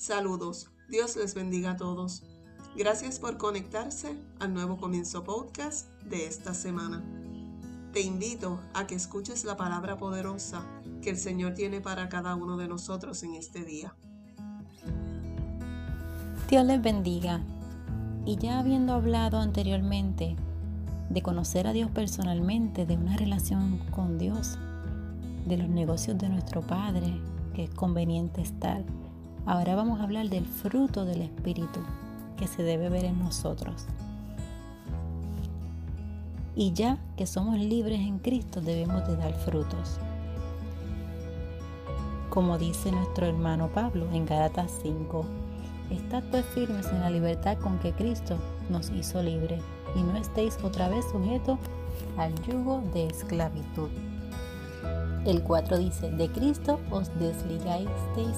Saludos, Dios les bendiga a todos. Gracias por conectarse al nuevo comienzo podcast de esta semana. Te invito a que escuches la palabra poderosa que el Señor tiene para cada uno de nosotros en este día. Dios les bendiga. Y ya habiendo hablado anteriormente de conocer a Dios personalmente, de una relación con Dios, de los negocios de nuestro Padre, que es conveniente estar, ahora vamos a hablar del fruto del Espíritu que se debe ver en nosotros. Y ya que somos libres en Cristo debemos de dar frutos. Como dice nuestro hermano Pablo en Gálatas 5, Estad pues firmes en la libertad con que Cristo nos hizo libre y no estéis otra vez sujetos al yugo de esclavitud. El 4 dice, de Cristo os desligasteis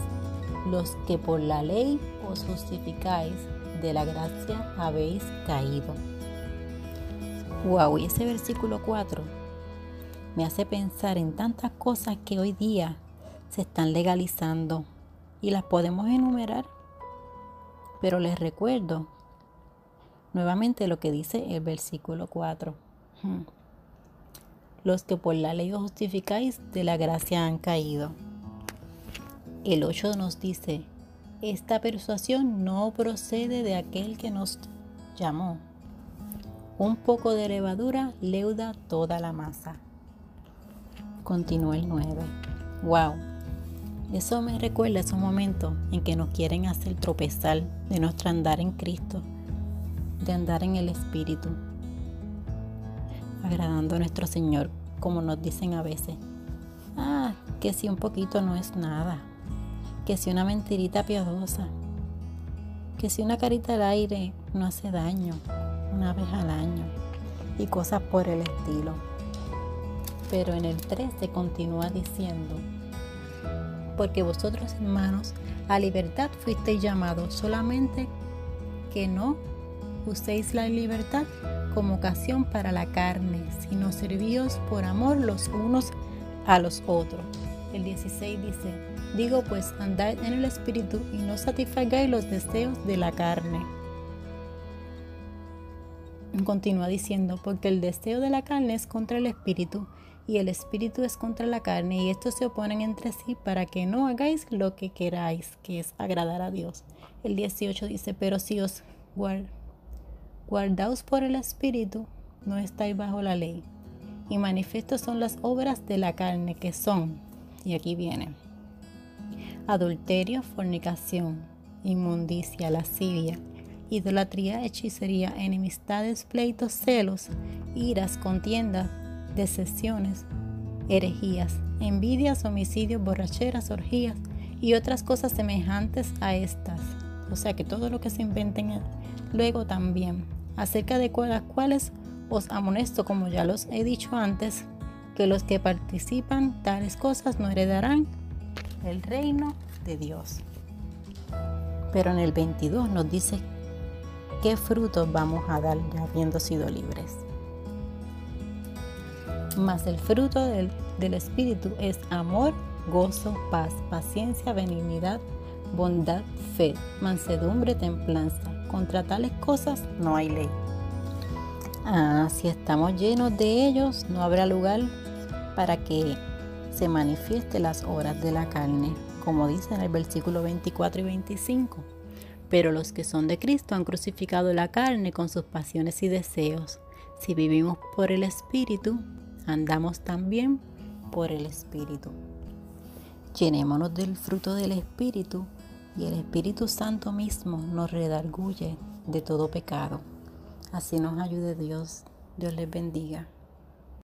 los que por la ley os justificáis, de la gracia habéis caído. Wow, y ese versículo 4 me hace pensar en tantas cosas que hoy día se están legalizando y las podemos enumerar pero les recuerdo nuevamente lo que dice el versículo 4. Hmm. Los que por la ley os justificáis, de la gracia han caído. El 8 nos dice, esta persuasión no procede de aquel que nos llamó. Un poco de levadura leuda toda la masa. Continúa el 9. Wow. Eso me recuerda esos momentos en que nos quieren hacer tropezar de nuestro andar en Cristo, de andar en el Espíritu, agradando a nuestro Señor, como nos dicen a veces. Ah, que si un poquito no es nada, que si una mentirita piadosa, que si una carita al aire no hace daño una vez al año y cosas por el estilo. Pero en el 13 continúa diciendo, porque vosotros hermanos a libertad fuisteis llamados, solamente que no uséis la libertad como ocasión para la carne, sino servíos por amor los unos a los otros. El 16 dice, digo pues andad en el espíritu y no satisfagáis los deseos de la carne. Continúa diciendo, porque el deseo de la carne es contra el espíritu y el espíritu es contra la carne y estos se oponen entre sí para que no hagáis lo que queráis, que es agradar a Dios. El 18 dice, pero si os guardaos por el espíritu, no estáis bajo la ley. Y manifiestos son las obras de la carne que son, y aquí viene, adulterio, fornicación, inmundicia, lascivia, idolatría, hechicería, enemistades, pleitos, celos, iras, contiendas, decepciones, herejías, envidias, homicidios, borracheras, orgías y otras cosas semejantes a estas. O sea que todo lo que se inventen luego también, acerca de las cuales os amonesto, como ya los he dicho antes, que los que participan tales cosas no heredarán el reino de Dios. Pero en el 22 nos dice qué frutos vamos a dar ya habiendo sido libres. Mas el fruto del, Espíritu es amor, gozo, paz, paciencia, benignidad, bondad, fe, mansedumbre, templanza. Contra tales cosas no hay ley. Ah, si estamos llenos de ellos, no habrá lugar para que se manifieste las obras de la carne, como dice en el versículo 24 y 25. Pero los que son de Cristo han crucificado la carne con sus pasiones y deseos. Si vivimos por el Espíritu, andamos también por el Espíritu. Llenémonos del fruto del Espíritu y el Espíritu Santo mismo nos redarguye de todo pecado. Así nos ayude Dios. Dios les bendiga.